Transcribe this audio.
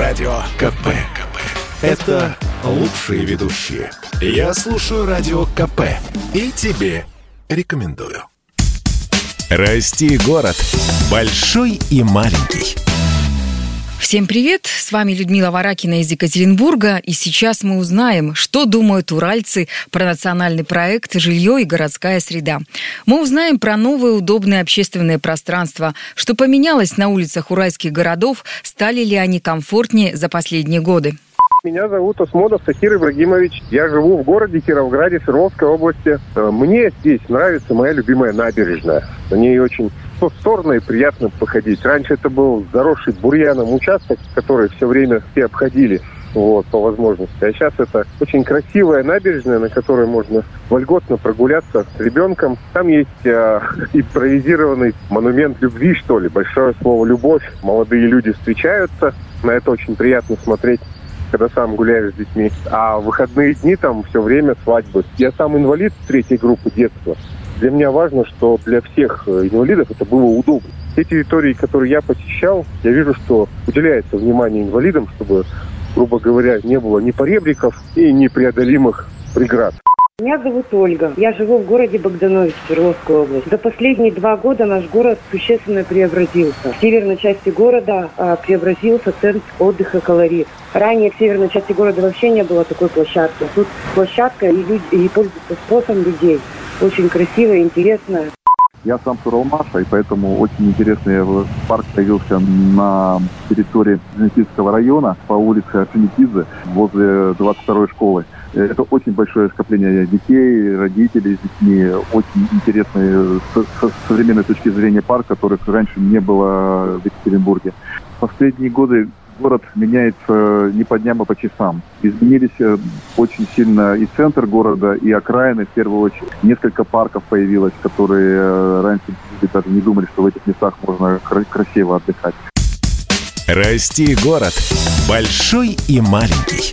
Радио КП. КП. Это лучшие ведущие. Я слушаю Радио КП. И тебе рекомендую. Расти город. Большой и маленький. Всем привет! С вами Людмила Варакина из Екатеринбурга. И сейчас мы узнаем, что думают уральцы про национальный проект «Жилье и городская среда». Мы узнаем про новые удобные общественные пространства, что поменялось на улицах уральских городов, стали ли они комфортнее за последние годы. Меня зовут Осмодов Сахир Ибрагимович. Я живу в городе Кировграде, Свердловской области. Э, мне здесь нравится моя любимая набережная. На ней очень просторно и приятно походить. Раньше это был заросший бурьяном участок, который все время все обходили вот, по возможности. А сейчас это очень красивая набережная, на которой можно вольготно прогуляться с ребенком. Там есть э, импровизированный монумент любви, что ли, большое слово «любовь». Молодые люди встречаются, на это очень приятно смотреть когда сам гуляю с детьми. А в выходные дни там все время свадьбы. Я сам инвалид третьей группы детства. Для меня важно, что для всех э, инвалидов это было удобно. Те территории, которые я посещал, я вижу, что уделяется внимание инвалидам, чтобы, грубо говоря, не было ни поребриков и непреодолимых преград. Меня зовут Ольга. Я живу в городе Богданович, Свердловской области. За последние два года наш город существенно преобразился. В северной части города а, преобразился центр отдыха «Колорит». Ранее в северной части города вообще не было такой площадки. Тут площадка и, люди, и пользуется спросом людей. Очень красиво, интересно. Я сам Суралмаша, и поэтому очень интересный парк появился на территории Женетинского района по улице Шиникидзе возле 22-й школы. Это очень большое скопление детей, родителей с детьми. Очень интересный с современной точки зрения парк, которых раньше не было в Екатеринбурге. В последние годы город меняется не по дням, а по часам. Изменились э, очень сильно и центр города, и окраины, в первую очередь. Несколько парков появилось, которые э, раньше даже не думали, что в этих местах можно красиво отдыхать. Расти город. Большой и маленький.